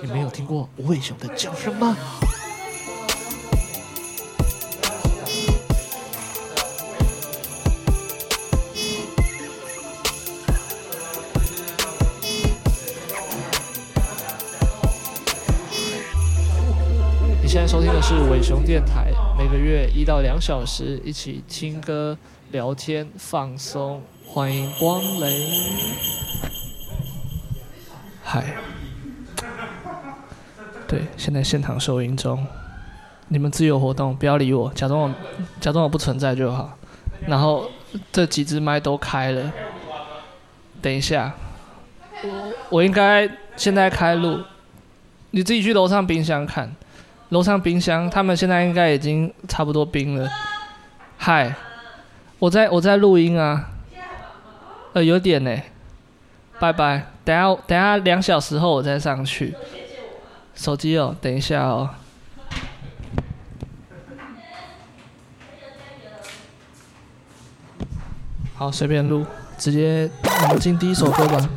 你没有听过无尾熊的叫声吗？你现在收听的是尾熊电台，每个月一到两小时，一起听歌、聊天、放松，欢迎光临。对，现在现场收音中，你们自由活动，不要理我，假装我假装我不存在就好。然后这几只麦都开了，等一下，我应该现在开录，你自己去楼上冰箱看。楼上冰箱，他们现在应该已经差不多冰了。嗨，我在我在录音啊，呃，有点呢。拜拜，等下等下两小时后我再上去。手机哦，等一下哦。好，随便录，直接我们进第一首歌吧。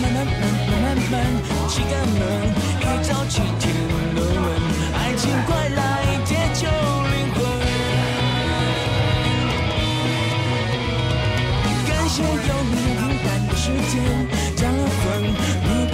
慢慢慢慢慢慢，乞丐们一天，爱情快来解救灵魂。感谢有你平淡的时间加分。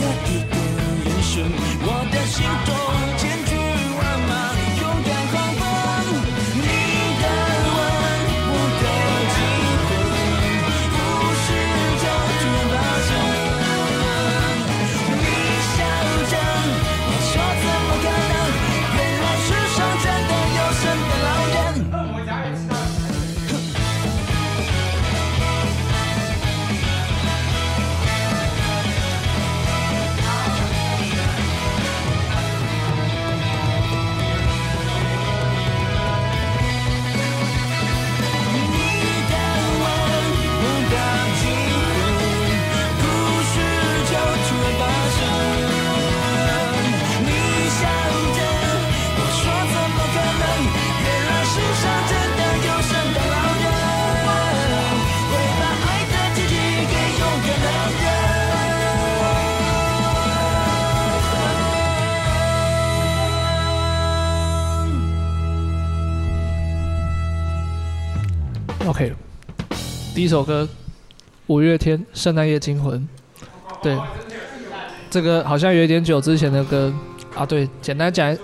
第一首歌，五月天《圣诞夜惊魂》。对，这个好像有点久之前的歌啊。对，简单讲，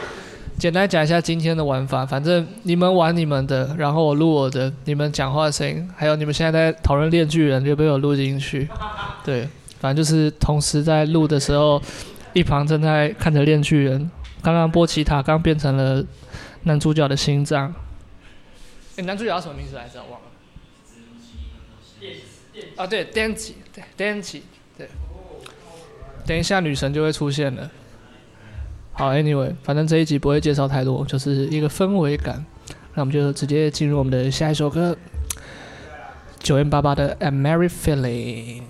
简单讲一下今天的玩法。反正你们玩你们的，然后我录我的。你们讲话的声音，还有你们现在在讨论《链锯人》，就被我录进去。对，反正就是同时在录的时候，一旁正在看着《链锯人》。刚刚波奇塔刚变成了男主角的心脏。哎，男主角叫什么名字来着？忘了。啊，对，，Dancing，，对，，Dancing，，对。等一下，女神就会出现了。好，Anyway，反正这一集不会介绍太多，就是一个氛围感。那我们就直接进入我们的下一首歌九零八八的《A Merry Feeling》。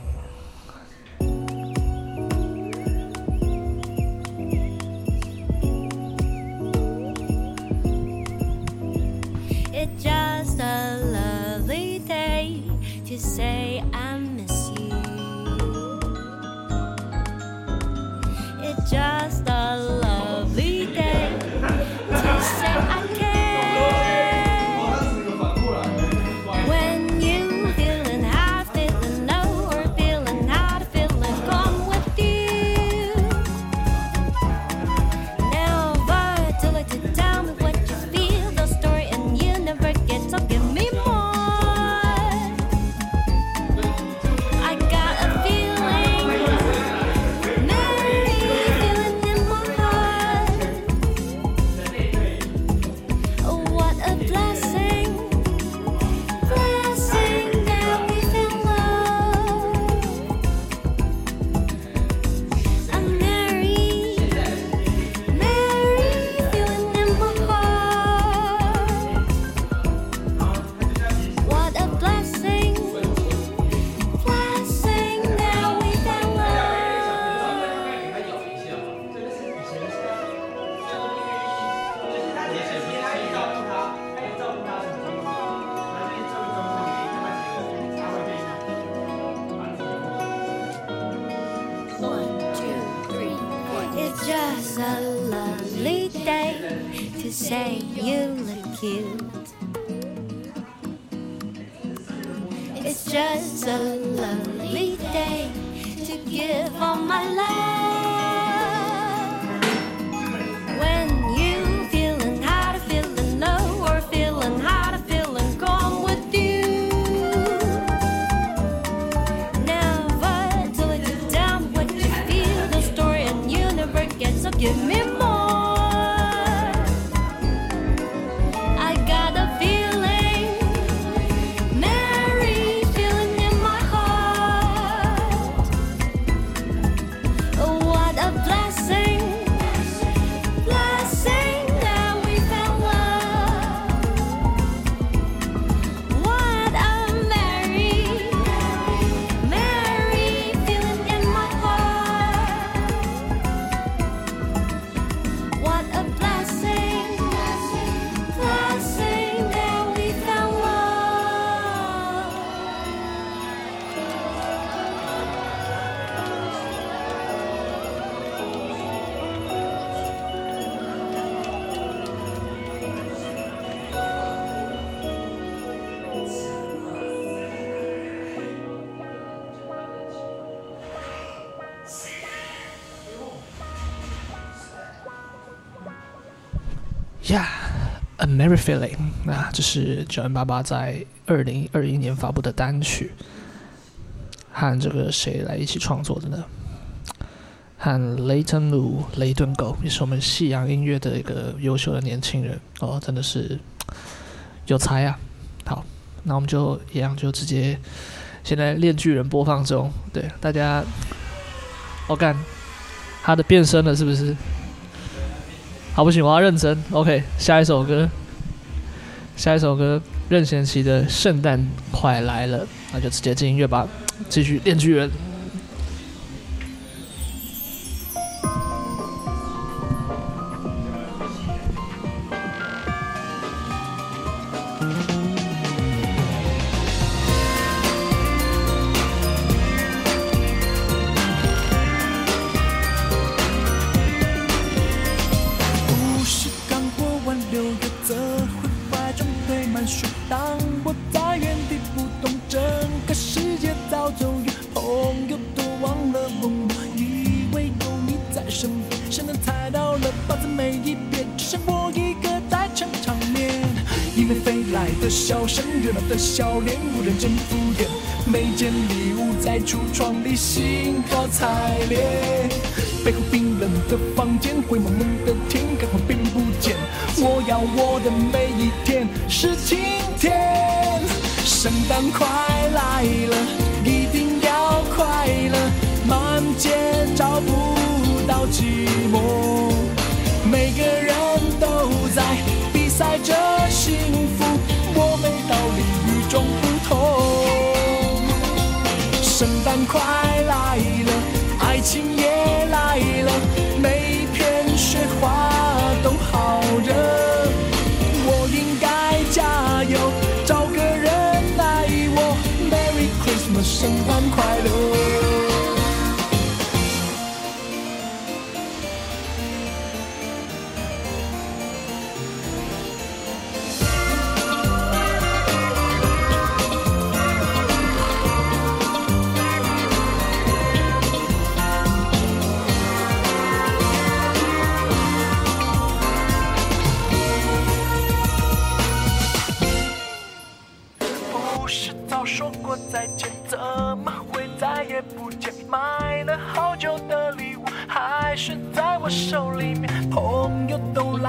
Every feeling。那这是九 N 八八在二零二一年发布的单曲，和这个谁来一起创作的呢？和雷登鲁雷顿狗也是我们西洋音乐的一个优秀的年轻人哦，真的是有才啊！好，那我们就一样就直接现在《链锯人》播放中，对大家，我、哦、干他的变身了是不是？好，不行，我要认真。OK，下一首歌，下一首歌，任贤齐的《圣诞快来了》，那就直接进音乐吧，继续《电锯人》。天是晴天。圣诞快来了，一定要快乐，满街找不到寂寞。每个人都在比赛着幸福，我没道理与众不同。圣诞快来了，爱情也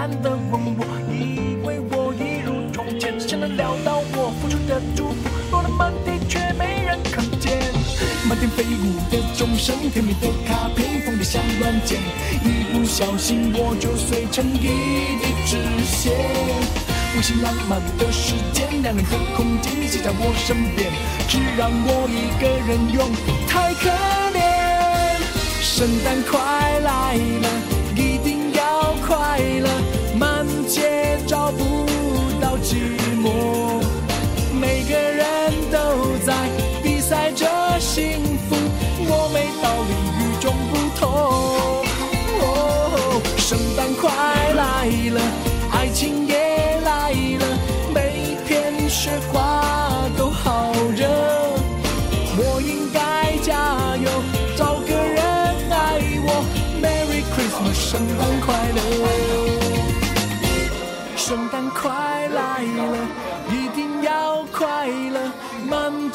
友都懒得问我，以为我一如从前。谁能料到我付出的祝福，落了满地却没人看见。满天飞舞的钟声，甜蜜的卡片，放得像乱箭。一不小心我就碎成一地纸屑。温馨浪漫的时间，两人和空间，你挤在我身边，只让我一个人用，太可怜。圣诞快来了，快乐，满街找不到寂寞，每个人都在比赛着幸福，我没道理与众不同。哦，圣诞快来了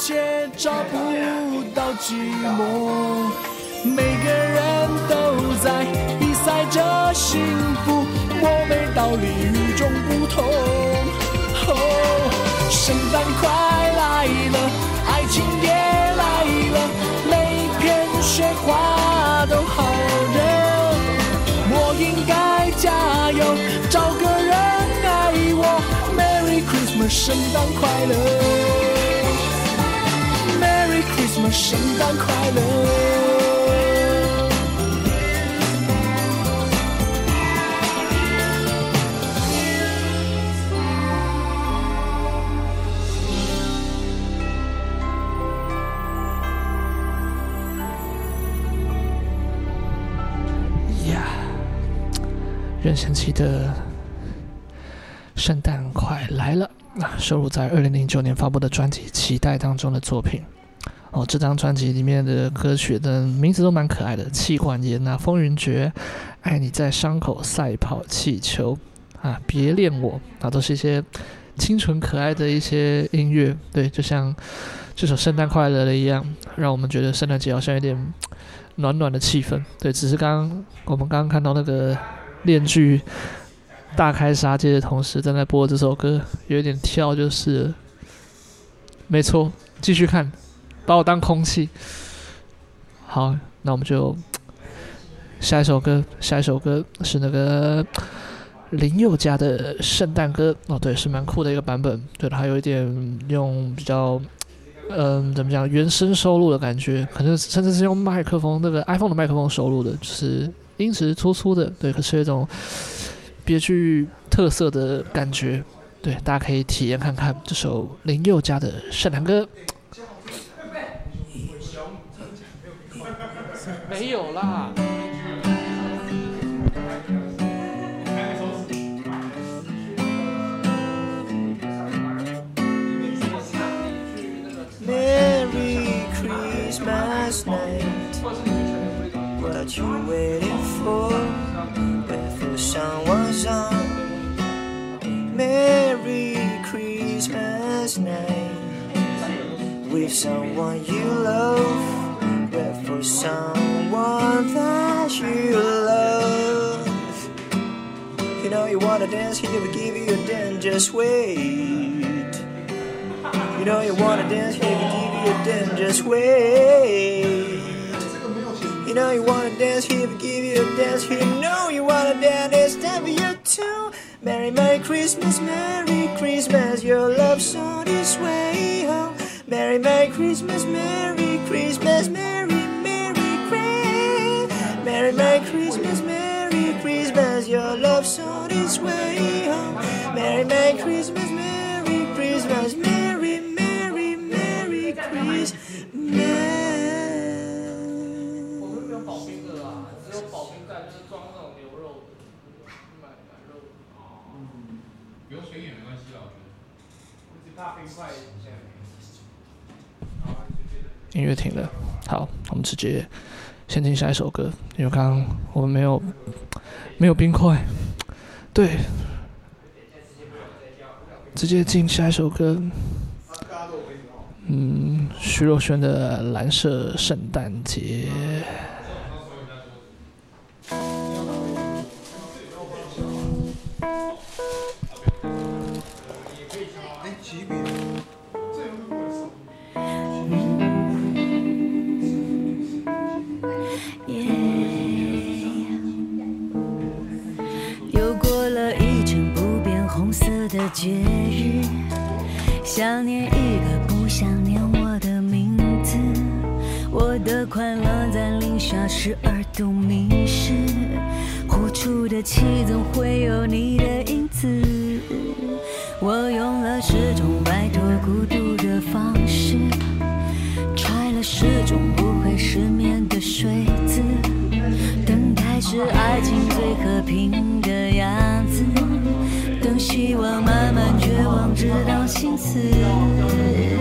却找不到寂寞。每个人都在比赛着幸福，我没道理与众不同。哦，圣诞快来了，爱情也来了，每片雪花都好热。我应该加油，找个人爱我。Merry Christmas，圣诞快乐。圣诞快乐。呀，任贤齐的《圣诞快来了》啊，收录在二零零九年发布的专辑《期待》当中的作品。哦，这张专辑里面的歌曲的名字都蛮可爱的，《气管炎》啊，《风云决》，《爱你在伤口赛跑气球》啊，《别恋我》啊，都是一些清纯可爱的一些音乐。对，就像这首《圣诞快乐》的一样，让我们觉得圣诞节好像有点。暖暖的气氛，对，只是刚我们刚刚看到那个链锯大开杀戒的同时，正在播这首歌，有点跳就是。没错，继续看，把我当空气。好，那我们就下一首歌，下一首歌是那个林宥嘉的圣诞歌哦，对，是蛮酷的一个版本，对，还有一点用比较。嗯，怎么讲？原声收录的感觉，可能甚至是用麦克风，那个 iPhone 的麦克风收录的，就是音质粗粗的，对，可是有一种别具特色的感觉，对，大家可以体验看看这首林宥嘉的圣诞歌。没有啦。 one that you love. You know you wanna dance, he never give you a dance, just wait. You know you wanna dance, he never give you a dance, just wait. You know you wanna dance, he never give you a dance, he know you wanna dance, it's time for you to. Merry, Merry Christmas, Merry Christmas, your love's on its way home. Merry, Merry Christmas, Merry Christmas, Merry 音乐停了，好，我们直接 先听下一首歌，因为刚刚我们没有没有冰块，对，直接进下一首歌，嗯，徐若瑄的《蓝色圣诞节》。的节日，想念一个不想念我的名字，我的快乐在零下十二度迷失，呼出的气总会有你的影子。我用了十种摆脱孤独的方式，揣了十种不会失眠的睡姿，等待是爱情最和平此。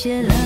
写了。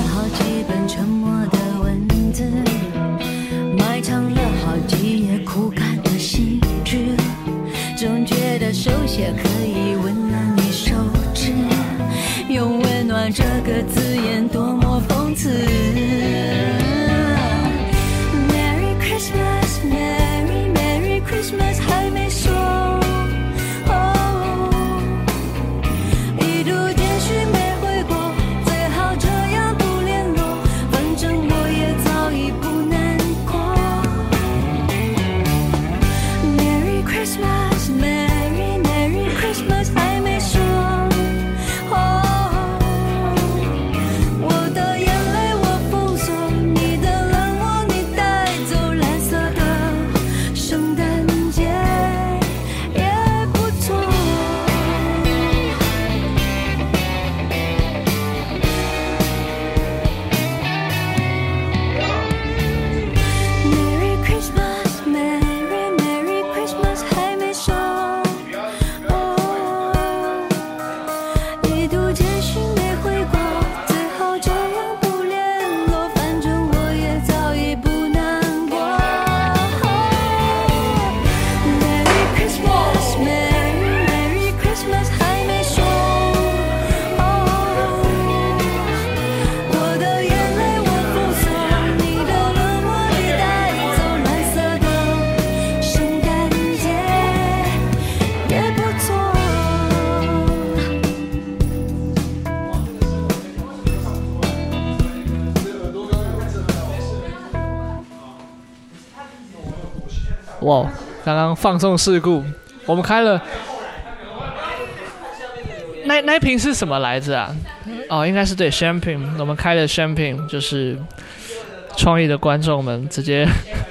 刚刚放送事故，我们开了。那那瓶是什么来着啊？哦，应该是对 Champagne。我们开了 Champagne，就是创意的观众们直接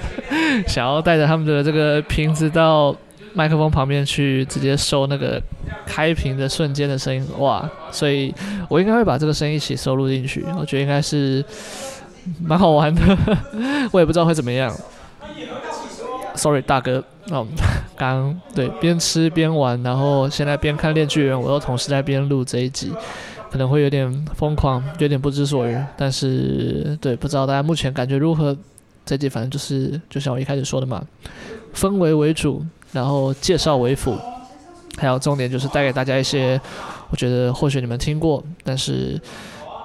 想要带着他们的这个瓶子到麦克风旁边去，直接收那个开瓶的瞬间的声音。哇！所以我应该会把这个声音一起收录进去。我觉得应该是蛮好玩的，我也不知道会怎么样。Sorry，大哥，哦，刚对边吃边玩，然后现在边看《链锯人》，我又同时在边录这一集，可能会有点疯狂，有点不知所云。但是，对，不知道大家目前感觉如何？这集反正就是，就像我一开始说的嘛，氛围为主，然后介绍为辅，还有重点就是带给大家一些，我觉得或许你们听过，但是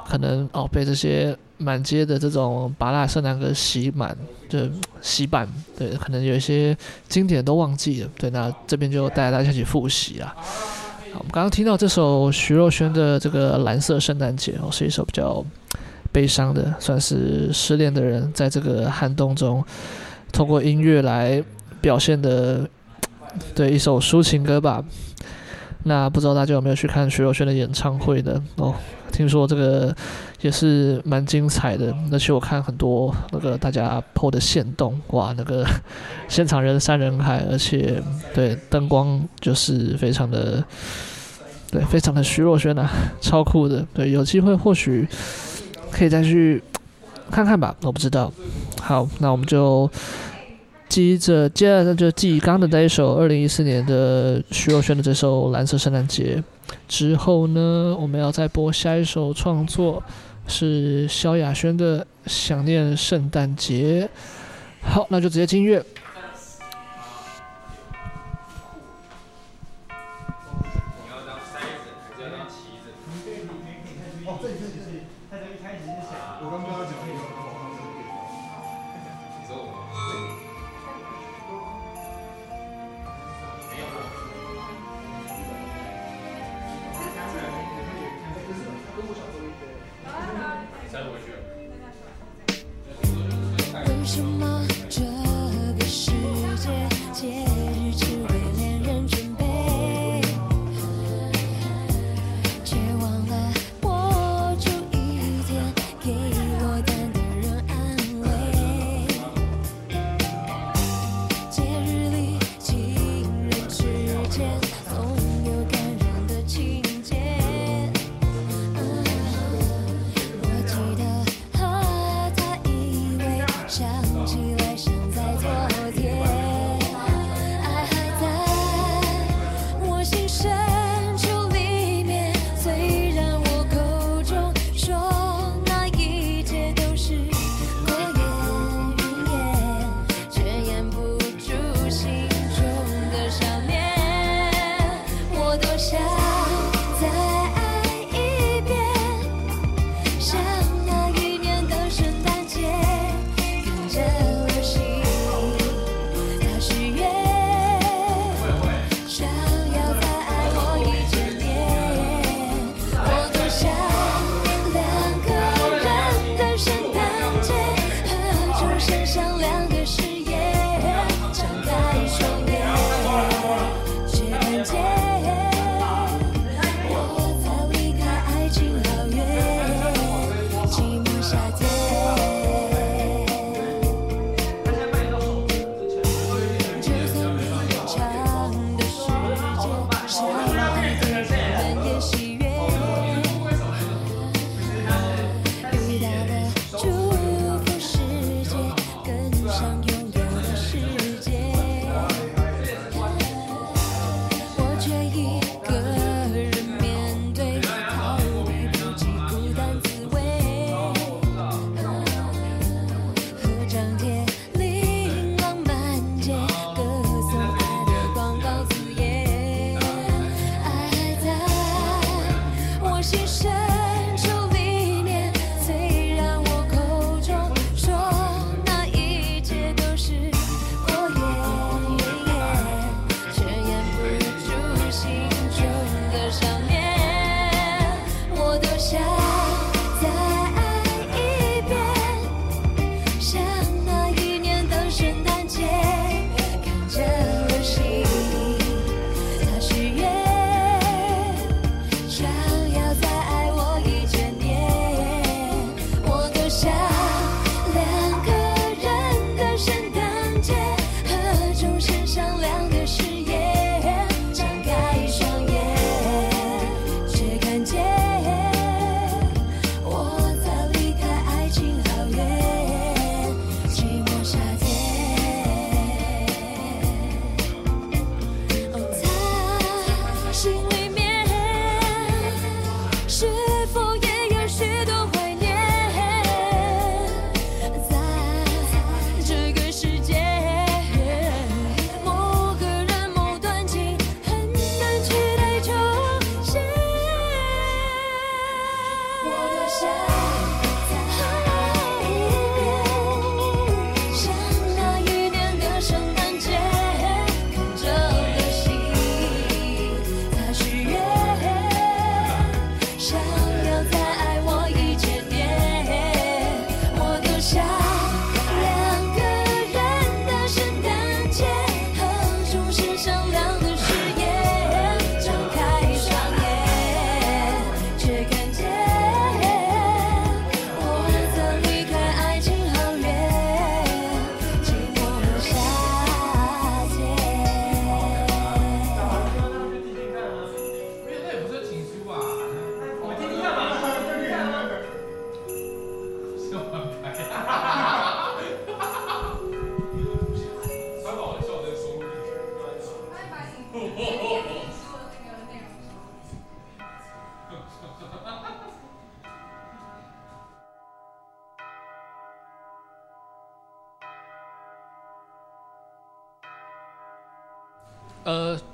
可能哦被这些。满街的这种芭乐圣诞歌洗满，就洗版，对，可能有一些经典都忘记了，对，那这边就带大家一起复习啊。好，我们刚刚听到这首徐若瑄的这个《蓝色圣诞节》，哦，是一首比较悲伤的，算是失恋的人在这个寒冬中，通过音乐来表现的，对，一首抒情歌吧。那不知道大家有没有去看徐若瑄的演唱会的哦？听说这个也是蛮精彩的，而且我看很多那个大家 PO 的线动，哇，那个 现场人山人海，而且对灯光就是非常的，对，非常的徐若瑄啊，超酷的。对，有机会或许可以再去看看吧，我不知道。好，那我们就。接着，接着就继刚的那一首二零一四年的徐若瑄的这首《蓝色圣诞节》之后呢，我们要再播下一首创作，是萧亚轩的《想念圣诞节》。好，那就直接进乐。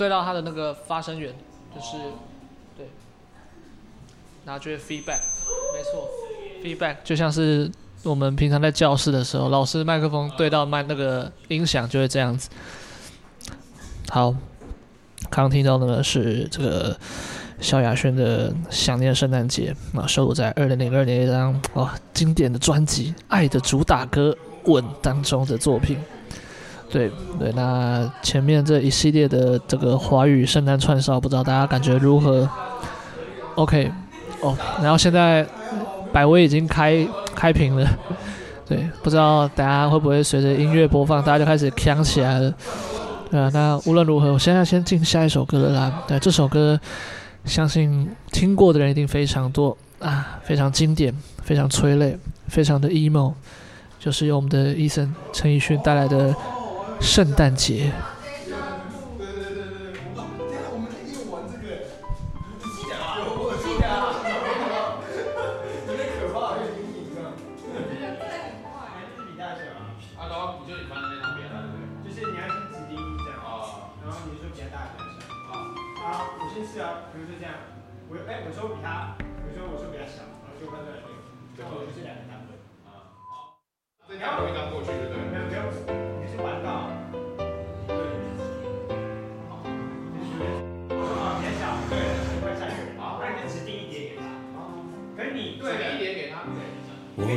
对到它的那个发声源，就是对，然后就是 feedback，没错，feedback 就像是我们平常在教室的时候，老师麦克风对到麦那个音响就会这样子。好，刚刚听到的是这个萧亚轩的《想念圣诞节》，啊，收录在二零零二年一张哇经典的专辑《爱的主打歌》吻》当中的作品。对对，那前面这一系列的这个华语圣诞串烧，不知道大家感觉如何？OK，哦，然后现在百威已经开开屏了，对，不知道大家会不会随着音乐播放，大家就开始锵起来了。对啊，那无论如何，我现在先进下一首歌了啦。对，这首歌相信听过的人一定非常多啊，非常经典，非常催泪，非常的 emo，就是由我们的 Eason 陈奕迅带来的。圣诞节。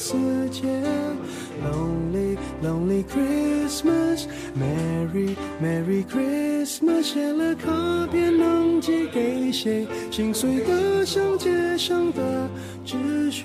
世界。Lonely, lonely Christmas, Merry, Merry Christmas。写了卡片能寄给谁？心碎得像街上的纸屑。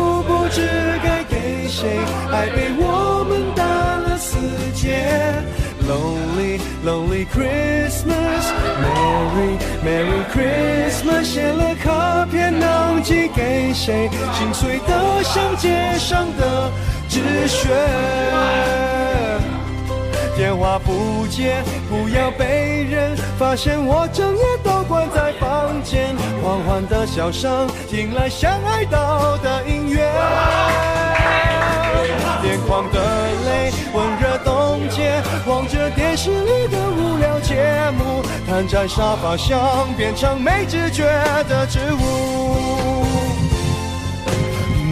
谁爱被我们打了死结，Lonely Lonely Christmas，Merry Merry Christmas，写了卡片能寄给谁？心碎得像街上的纸屑。电话不接，不要被人发现我整夜都关在房间。缓缓的笑声，听来像哀悼的音乐。眼眶的泪，温热冻结，望着电视里的无聊节目，瘫在沙发上，变成没知觉的植物。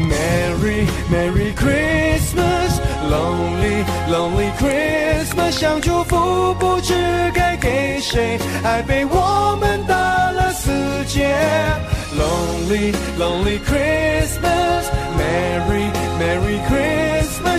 Merry Merry Christmas，Lonely Lonely Christmas，想祝福不知该给谁，爱被我们打了死结。Lonely Lonely Christmas，Merry Merry Christmas，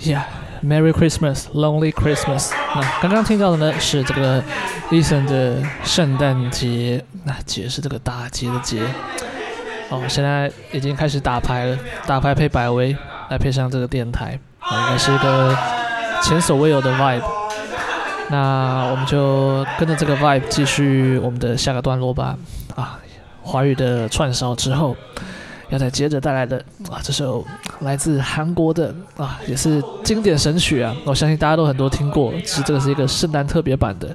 Yeah，Merry Christmas，Lonely Christmas。那刚刚听到的呢是这个 Eason 的圣诞节，那节是这个打劫的劫。哦，现在已经开始打牌了，打牌配百威，来配上这个电台，啊，应该是一个前所未有的 vibe。那我们就跟着这个 vibe 继续我们的下个段落吧。啊，华语的串烧之后。要再接着带来的啊，这首来自韩国的啊，也是经典神曲啊，我相信大家都很多听过。其实这个是一个圣诞特别版的，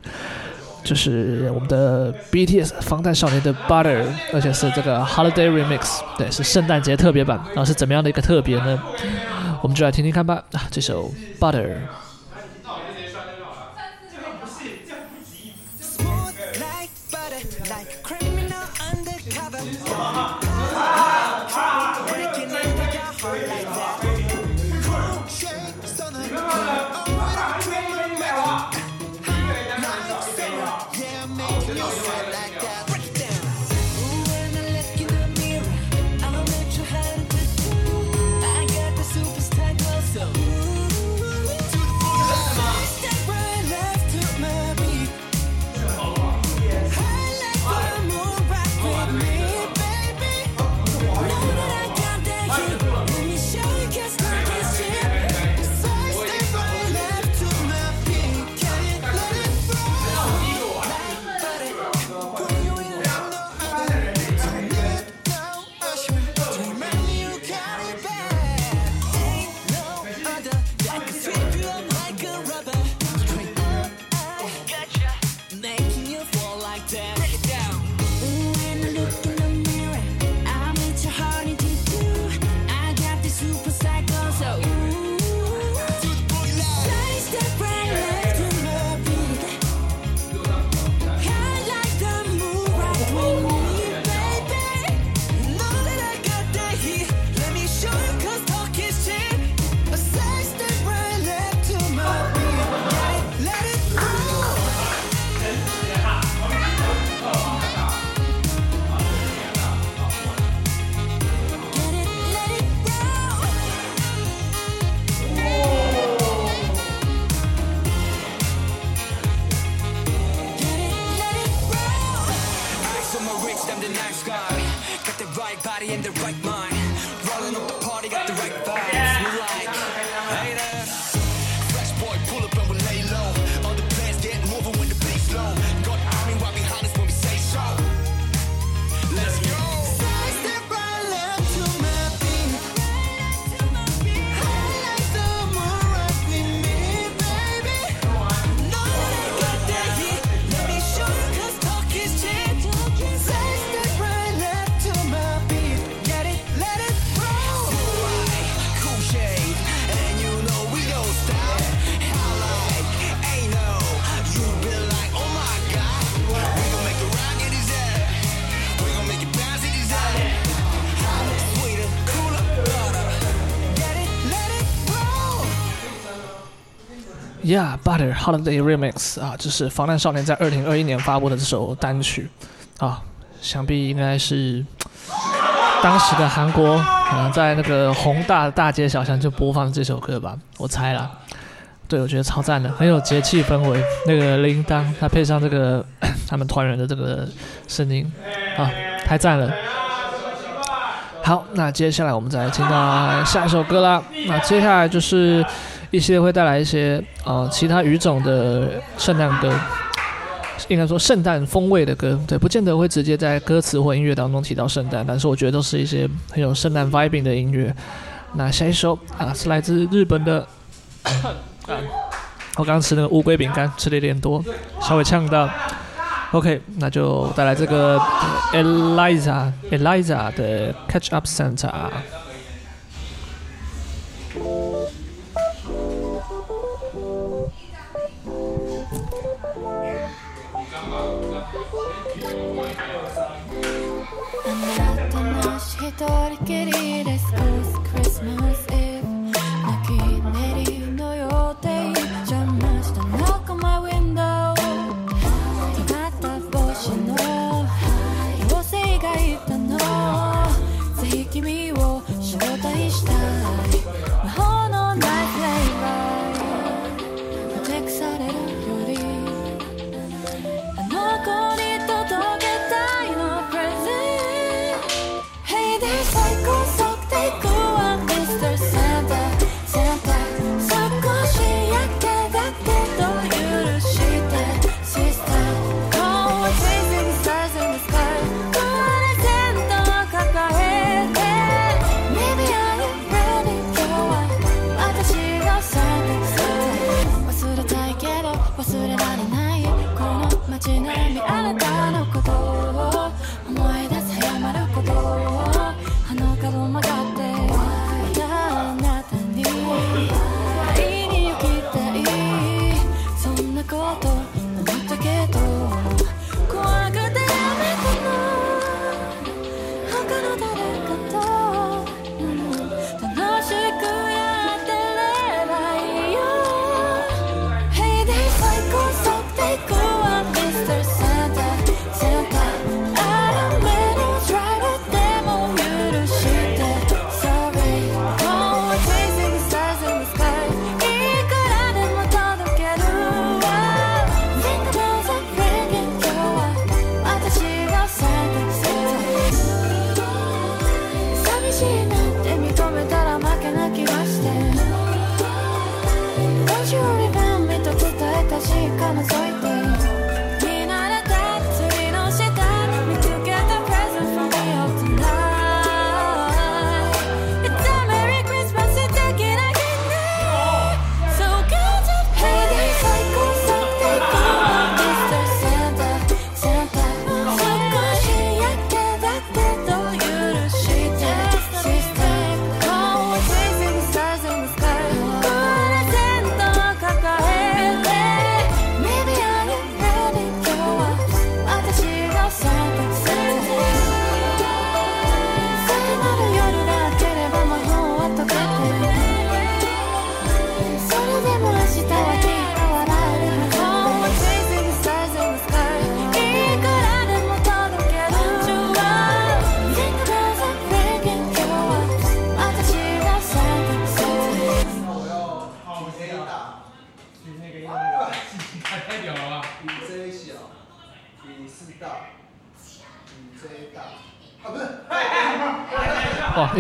就是我们的 BTS 防弹少年的 Butter，而且是这个 Holiday Remix，对，是圣诞节特别版。然后是怎么样的一个特别呢？我们就来听听看吧。啊，这首 Butter。Yeah, Butter Holiday Remix 啊，这是防弹少年在二零二一年发布的这首单曲啊，想必应该是当时的韩国可能在那个宏大的大街小巷就播放这首歌吧，我猜啦。对，我觉得超赞的，很有节气氛围。那个铃铛，它配上这个 他们团员的这个声音啊，太赞了。好，那接下来我们再来听到下一首歌啦。那接下来就是。一些会带来一些呃其他语种的圣诞歌，应该说圣诞风味的歌，对，不见得会直接在歌词或音乐当中提到圣诞，但是我觉得都是一些很有圣诞 vibing 的音乐。那下一首啊是来自日本的，啊，我刚刚吃那个乌龟饼干吃的有点多，稍微呛到。OK，那就带来这个 Eliza Eliza 的 Catch Up Santa。torkerir escura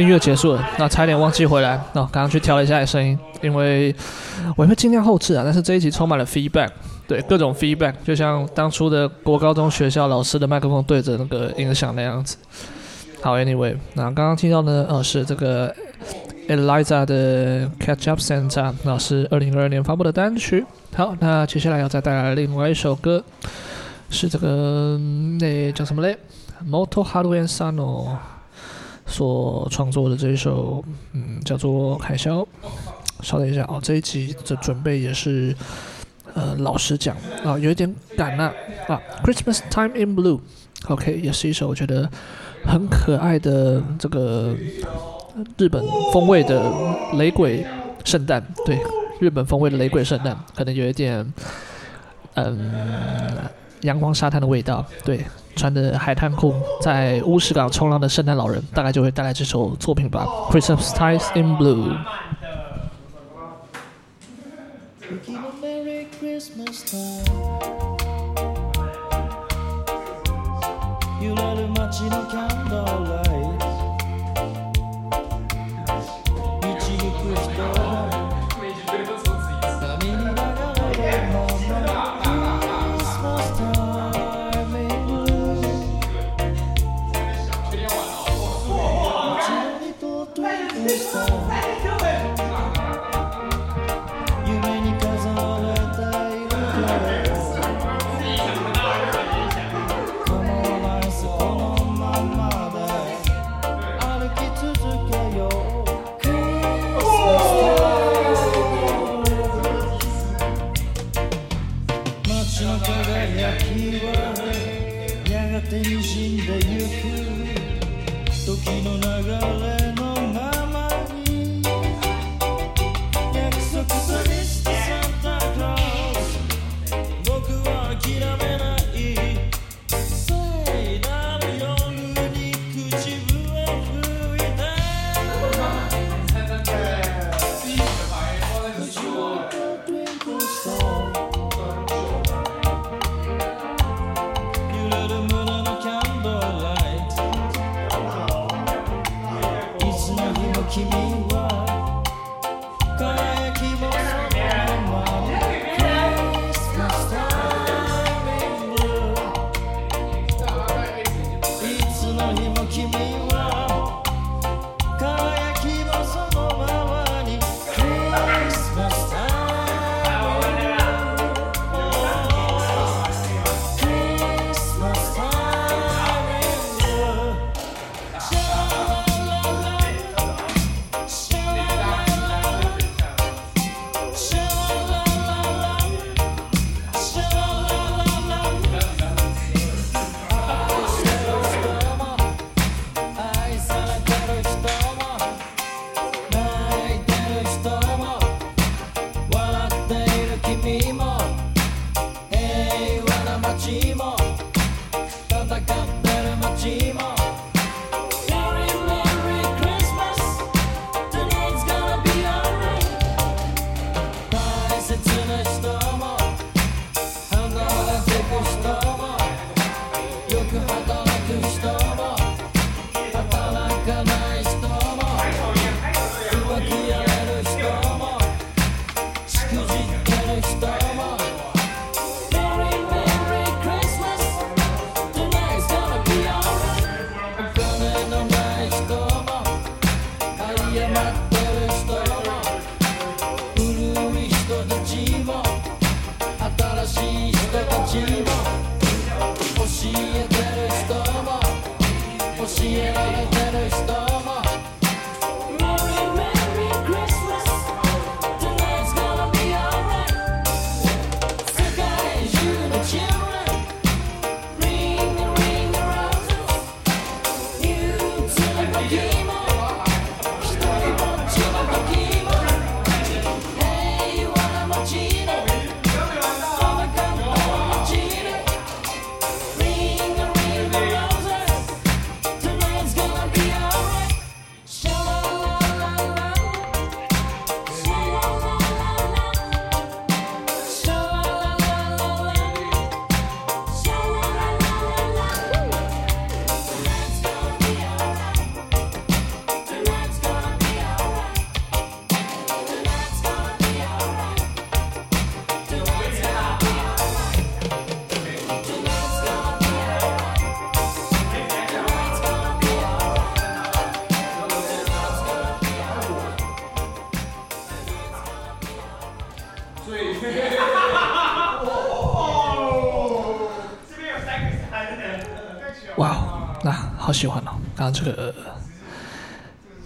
音乐结束了，那差点忘记回来，那、刚刚去调了一下声音，因为我会尽量后置啊，但是这一集充满了 feedback，对各种 feedback，就像当初的国高中学校老师的麦克风对着那个音响那样子。好，anyway，那刚刚听到呢，呃，是这个 Eliza 的 Catch Up Santa，那是二零二二年发布的单曲。好，那接下来要再带来另外一首歌，是这个那叫什么嘞？Moto haruan Sano。所创作的这一首，嗯，叫做《海啸》。稍等一下哦，这一集的准备也是，呃，老实讲啊，有一点赶啊啊，《Christmas Time in Blue》，OK，也是一首我觉得很可爱的这个日本风味的雷鬼圣诞，对，日本风味的雷鬼圣诞，可能有一点，嗯，阳光沙滩的味道，对。穿着海滩裤在乌石港冲浪的圣诞老人，大概就会带来这首作品吧，《Christmas Time in Blue》。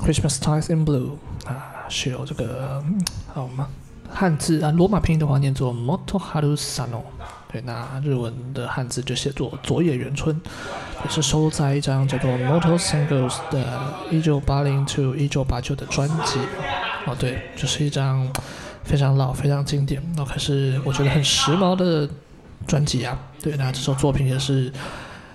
Christmas ties in Blue》啊，是有这个好吗？汉字啊，罗马拼音的话念作 Moto Haru Sano，对，那日文的汉字就写作佐野元春，也是收录在一张叫做《Moto Singles》的1980 to 1989的专辑。哦，对，就是一张非常老、非常经典，那、哦、可是我觉得很时髦的专辑啊。对，那这首作品也是。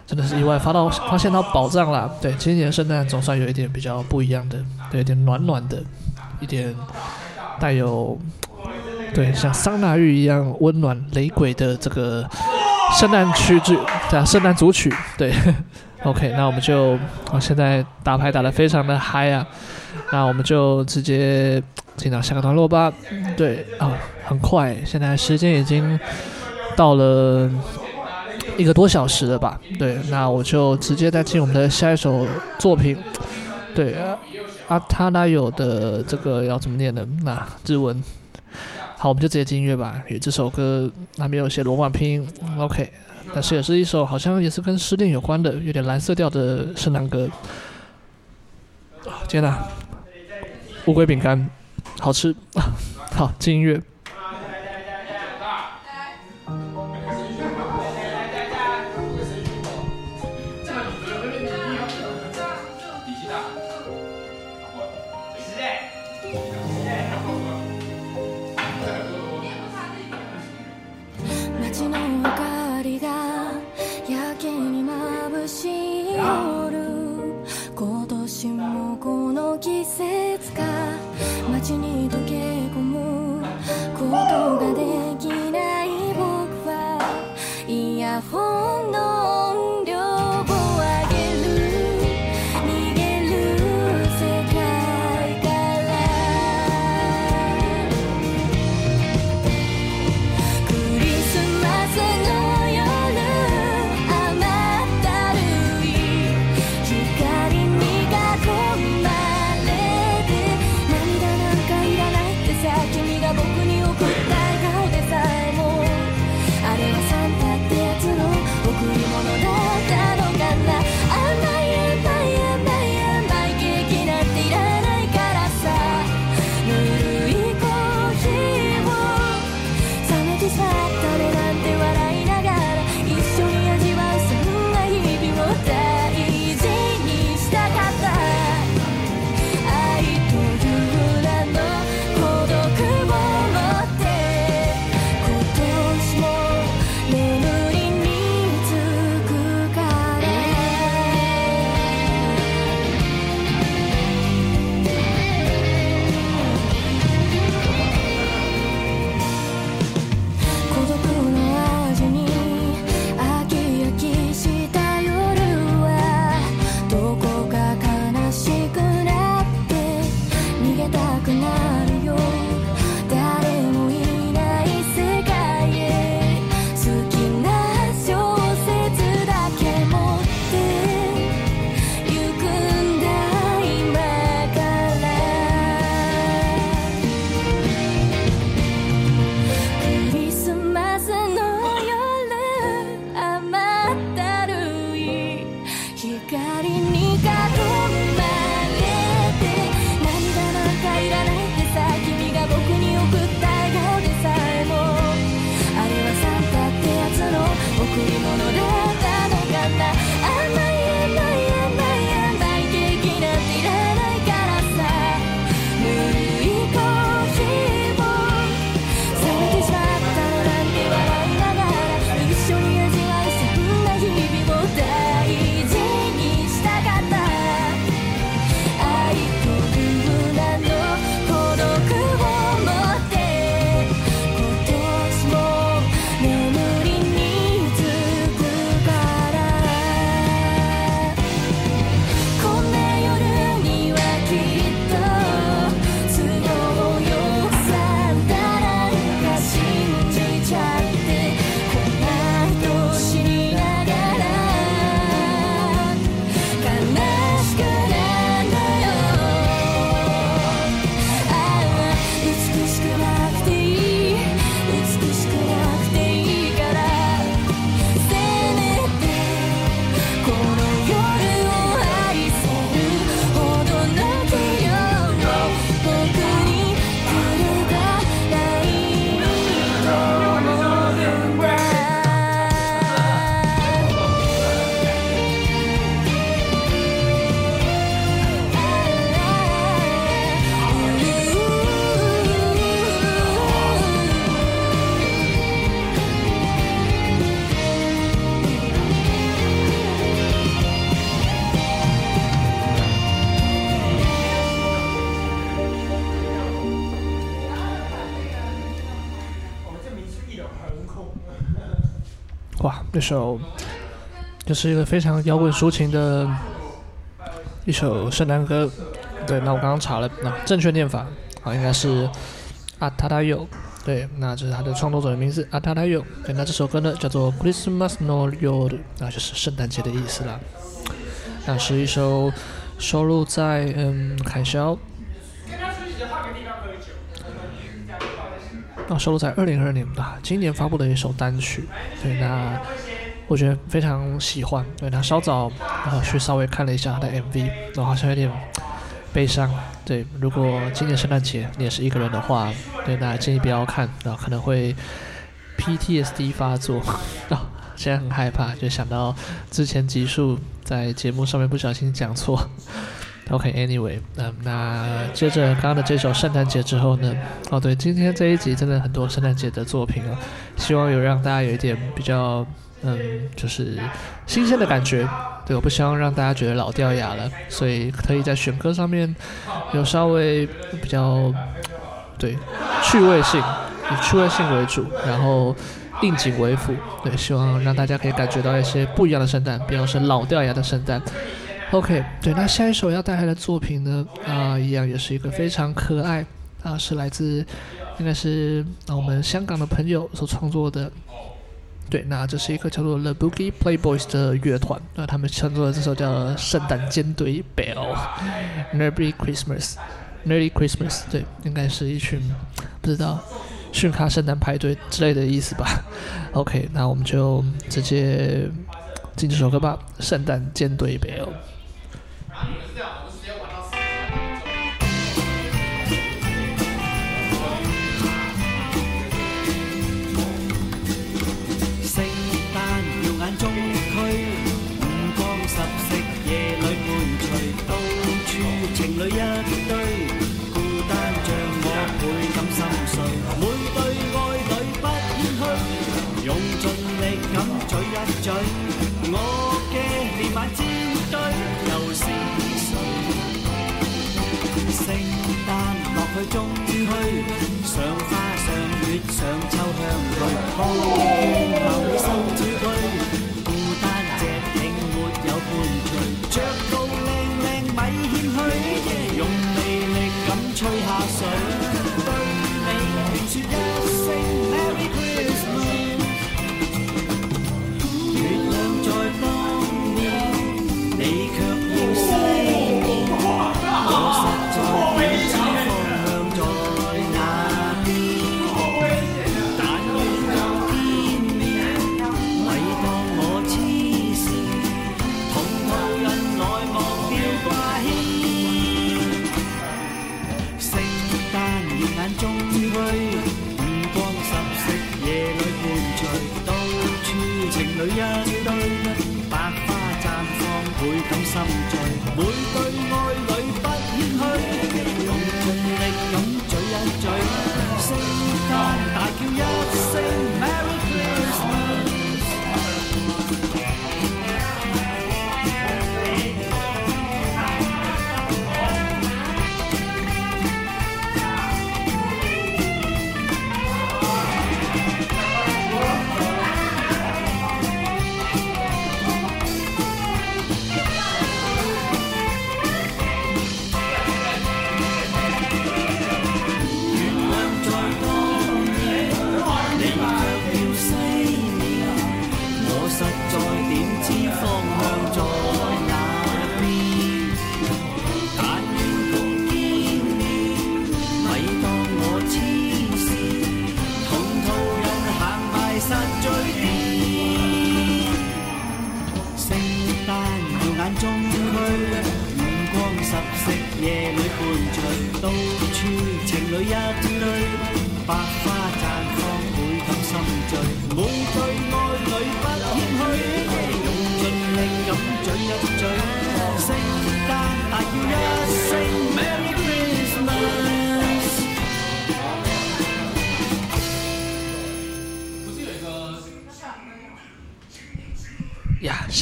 真的是意外发到发现到宝藏啦！对，今年圣诞总算有一点比较不一样的，对，有点暖暖的，一点带有对像桑拿浴一样温暖雷鬼的这个圣诞曲子，对啊，圣诞组曲，对，OK，那我们就啊现在打牌打得非常的嗨啊，那我们就直接进到下个段落吧。对啊，很快，现在时间已经到了。一个多小时了吧？对，那我就直接带进我们的下一首作品。对，阿塔拉有的这个要怎么念呢？那日文。好，我们就直接进音乐吧。因为这首歌那边有些罗马拼音，OK。但是也是一首好像也是跟失恋有关的，有点蓝色调的圣诞歌。天哪，乌龟饼干，好吃啊。好，进音乐。首就是一个非常摇滚抒情的一首圣诞歌。对，那我刚刚查了，那正确念法啊应该是阿塔塔尤。对，那这是他的创作者的名字阿塔塔尤。对，那这首歌呢叫做 Christmas no Yoru，那就是圣诞节的意思啦。那是一首收录在嗯，海啸。那收录在二零二二年吧，今年发布的一首单曲。对，那我觉得非常喜欢。对，他稍早然后去稍微看了一下他的 MV，然后好像有点悲伤。对，如果今年圣诞节你也是一个人的话，对，那建议不要看，然后可能会 PTSD 发作。哦，现在很害怕，就想到之前集数在节目上面不小心讲错。OK，Anyway，okay，嗯，那接着刚刚的这首圣诞节之后呢？哦，对，今天这一集真的很多圣诞节的作品啊，希望有让大家有一点比较，嗯，就是新鲜的感觉。对，我不希望让大家觉得老掉牙了，所以可以在选歌上面有稍微比较，对，趣味性，以趣味性为主，然后应景为辅。对，希望让大家可以感觉到一些不一样的圣诞，不要是老掉牙的圣诞。OK，对，那下一首要带来的作品呢，啊、一样也是一个非常可爱啊，是来自应该是我们香港的朋友所创作的。对，那这是一个叫做 The Boogie Playboys 的乐团，那他们创作的这首叫《圣诞尖队 Bell，Merry Christmas，Merry Christmas，对，应该是一群不知道逊卡圣诞派对之类的意思吧。OK，那我们就直接进这首歌吧，《圣诞尖队 Bell》。去，抱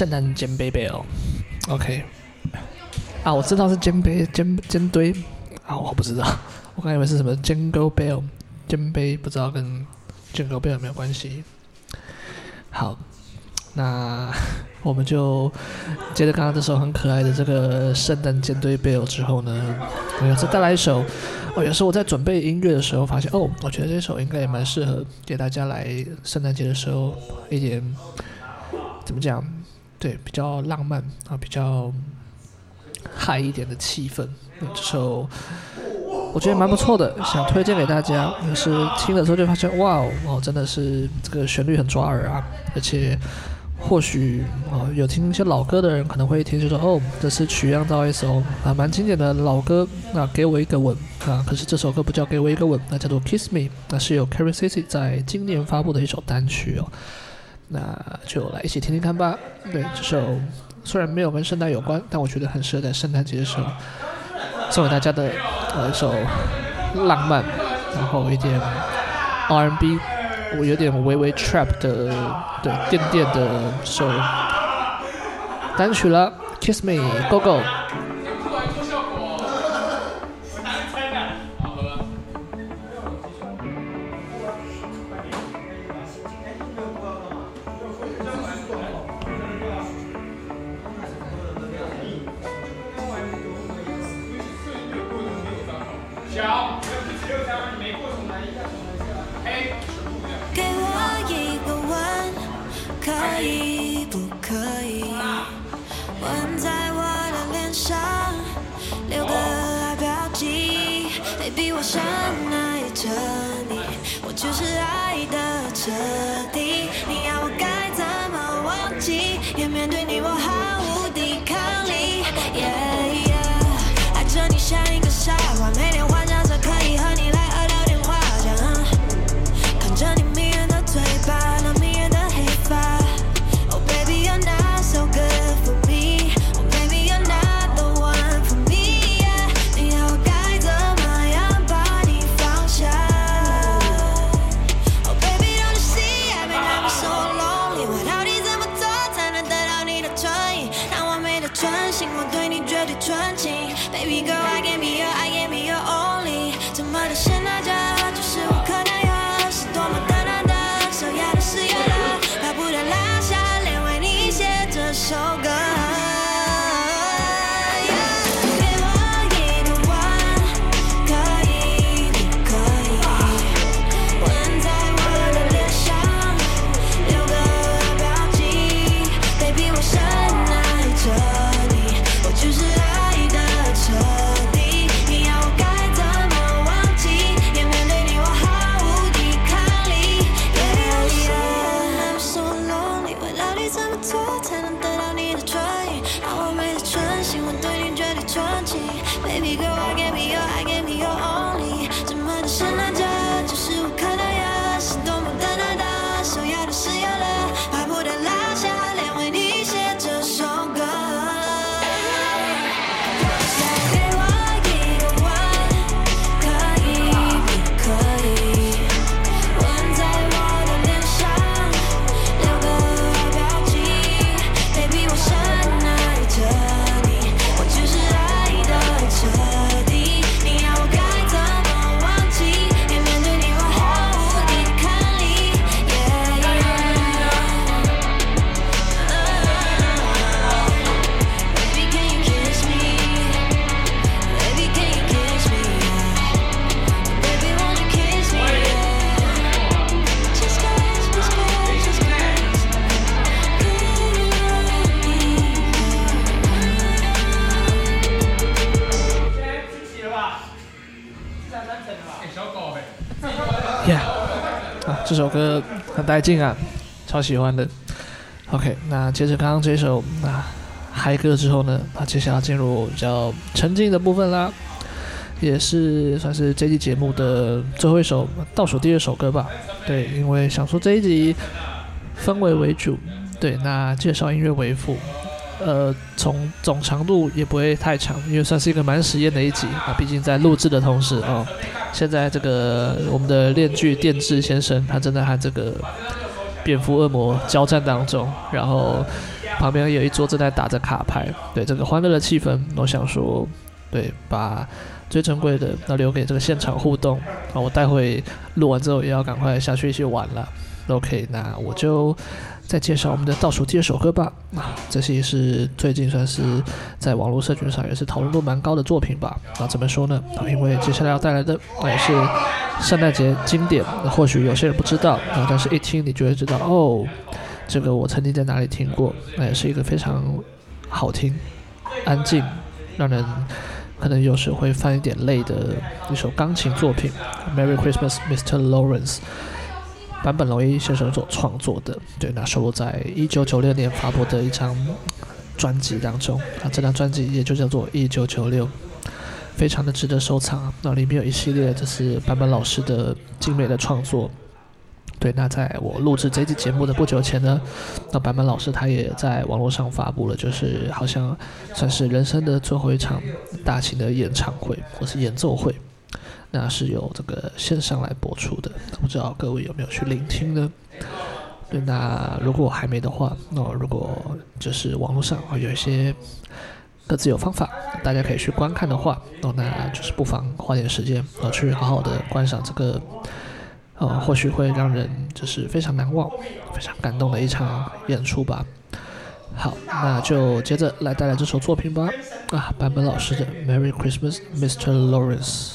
圣诞尖杯杯哦，OK，啊，我知道是尖杯尖尖堆，啊，我不知道，我刚以为是什么 Jingle Bell，尖杯不知道跟 Jingle Bell 有没有关系。好，那 我们就接着刚刚这首很可爱的这个圣诞舰队 Bell 之后呢，我要再带来一首。哦，有时候我在准备音乐的时候发现，哦，我觉得这首应该也蛮适合给大家来圣诞节的时候一点怎么讲？对，比较浪漫啊，比较嗨一点的气氛。这首我觉得蛮不错的，想推荐给大家。可是听的时候就发现，哇哦，真的是这个旋律很抓耳啊，而且。或许啊，有听一些老歌的人可能会听就说哦，这是曲样造一首啊，蛮经典的老歌。那给我一个吻啊，可是这首歌不叫给我一个吻，那叫做 Kiss Me，那是由 Carrie Cissy 在今年发布的一首单曲哦。那就来一起听听看吧。对，这首虽然没有跟圣诞有关，但我觉得很适合在圣诞节的时候送给大家的呃一首浪漫，然后一点 R&B。我有点微微 trap 的，对，电电的首单曲了，Kiss Me Go Go。带劲啊，超喜欢的。OK，那接着刚刚这首啊嗨歌之后呢，那接下来进入比较沉静的部分啦，也是算是这期节目的最后一首倒数第二首歌吧。对，因为想说这一集氛围为主，对，那介绍音乐为辅，呃，从总长度也不会太长，因为算是一个蛮实验的一集啊，毕竟在录制的同时哦。现在这个我们的链锯电治先生，他正在和这个蝙蝠恶魔交战当中，然后旁边有一桌正在打着卡牌，对这个欢乐的气氛，我想说，对，把最珍贵的要留给这个现场互动啊，我待会录完之后也要赶快下去一起玩了。OK，那我就再介绍我们的倒数第二首歌吧。啊，这些是最近算是在网络社群上也是讨论度蛮高的作品吧。啊，怎么说呢？因为接下来要带来的啊也是圣诞节经典。那或许有些人不知道啊，但是一听你就会知道哦，这个我曾经在哪里听过。那也是一个非常好听、安静，让人可能有时会泛一点泪的一首钢琴作品。Merry Christmas, Mr. Lawrence。坂本龙一先生所创作的，对，那收录在一九九六年发布的一张专辑当中啊，这张专辑也就叫做一九九六，非常的值得收藏。那里面有一系列就是坂本老师的精美的创作，对，那在我录制这期节目的不久前呢，那坂本老师他也在网络上发布了，就是好像算是人生的最后一场大型的演唱会或是演奏会。那是由这个线上来播出的，不知道各位有没有去聆听呢？对，那如果还没的话，那如果就是网络上啊有一些各自有方法，大家可以去观看的话，哦，那就是不妨花点时间啊去好好的观赏这个，呃，或许会让人就是非常难忘、非常感动的一场演出吧。好，那就接着来带来这首作品吧。啊，坂本老师的《Merry Christmas, Mr. Lawrence》。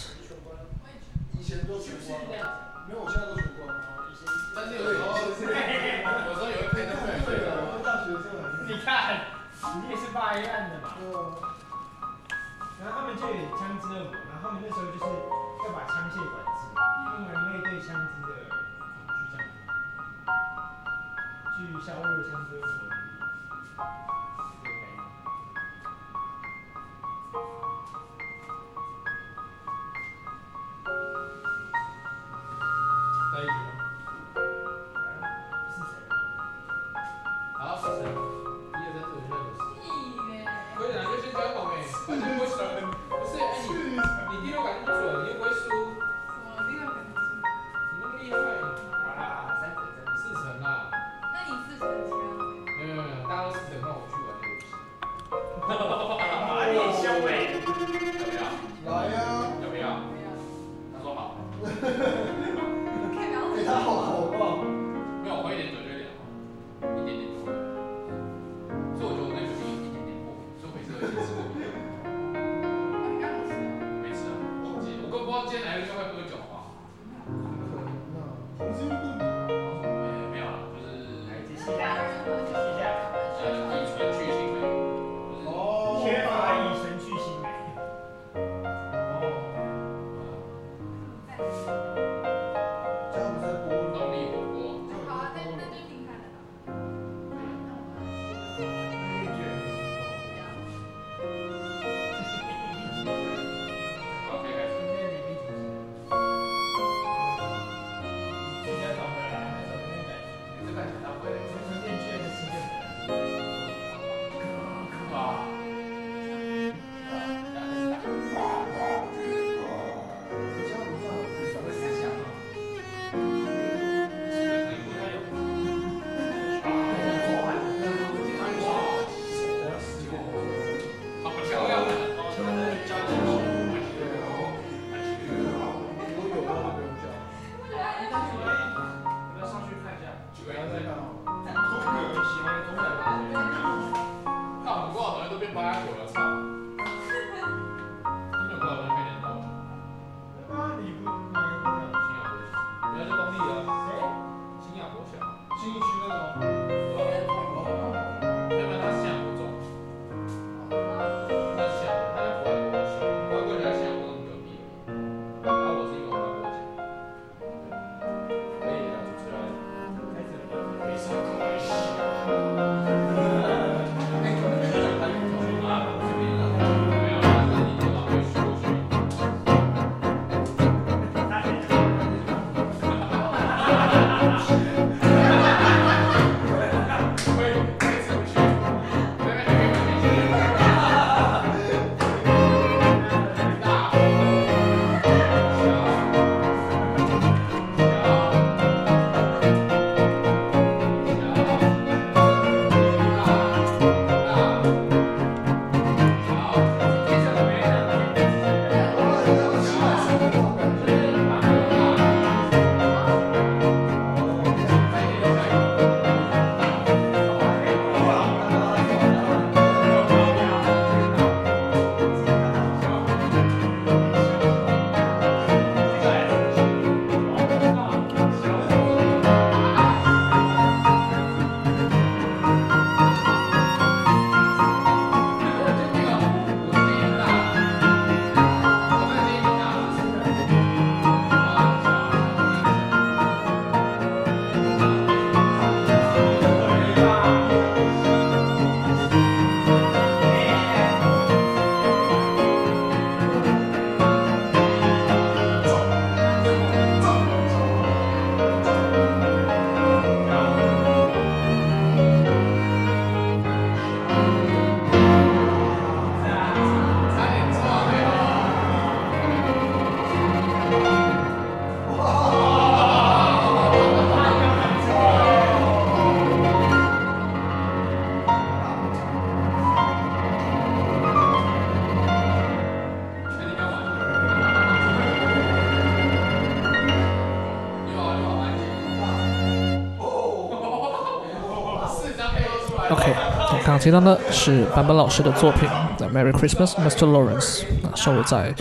刚听到的是坂本老师的作品《Merry Christmas, Mr. Lawrence》，啊，收录在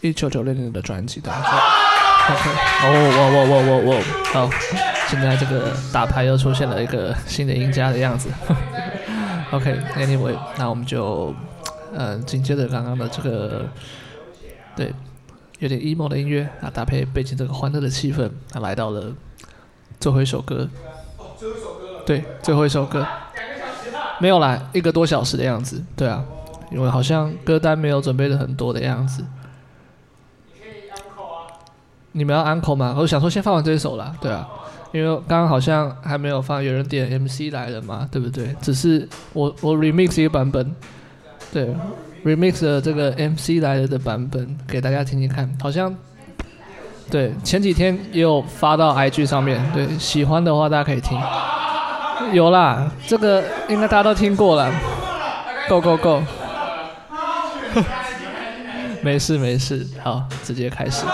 一九九六年的专辑当中。OK，哦，哇哇哇哇哇，好，现在这个打牌又出现了一个新的赢家的样子。OK，Anyway，、那我们就，呃，紧接着刚刚的这个，对，有点 emo 的音乐啊，搭配背景这个欢乐的气氛，啊，来到了最后一首歌。最后一首歌。对，最后一首歌。没有啦，一个多小时的样子。对啊，因为好像歌单没有准备的很多的样子。你可以安可啊。你们要安可吗？我想说先放完这一首啦。对啊。因为刚刚好像还没有放，有人点 MC 来了嘛，对不对？只是我我 remix 一个版本，对，remix 的这个 MC 来了的版本给大家听听看，好像对前几天也有发到 IG 上面，对，喜欢的话大家可以听。有啦，这个应该大家都听过了，Go Go Go，没事没事，好，直接开始。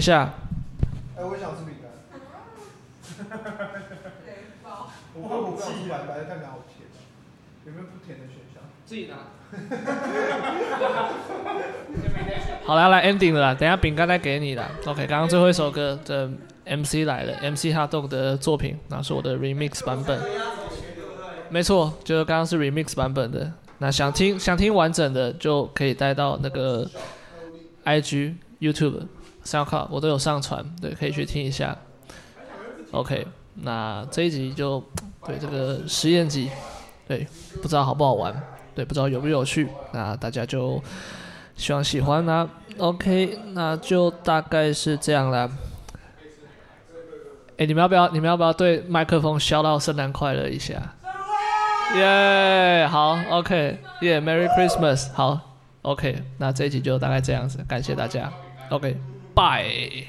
一下。哎，我想吃饼干。我我不想吃白白的，看起来好甜。有没有不甜的选项？自己拿。好了，来 ending 了啦，等下饼干再给你了。OK，刚刚最后一首歌的 MC 来了，MC 哈豆的作品，那是我的 remix 版本。没错，就是刚刚是 remix 版本的。那想听想听完整的，就可以带到那个 IG、YouTube、SoundCloud，我都有上传，对，可以去听一下。OK，那这一集就对这个实验集，对，不知道好不好玩，对，不知道有没有趣，那大家就希望喜欢啦。OK，那就大概是这样啦。哎，你们要不要？你们要不要对麦克风 shout out 圣诞快乐一下？耶好，OK，耶，yeah，Merry Christmas，好，OK，那这一集就大概这样子，感谢大家，OK 拜。耶、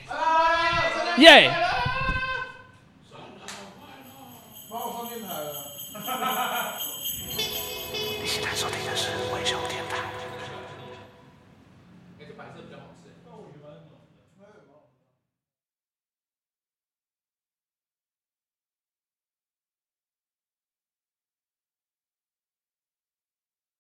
Yey，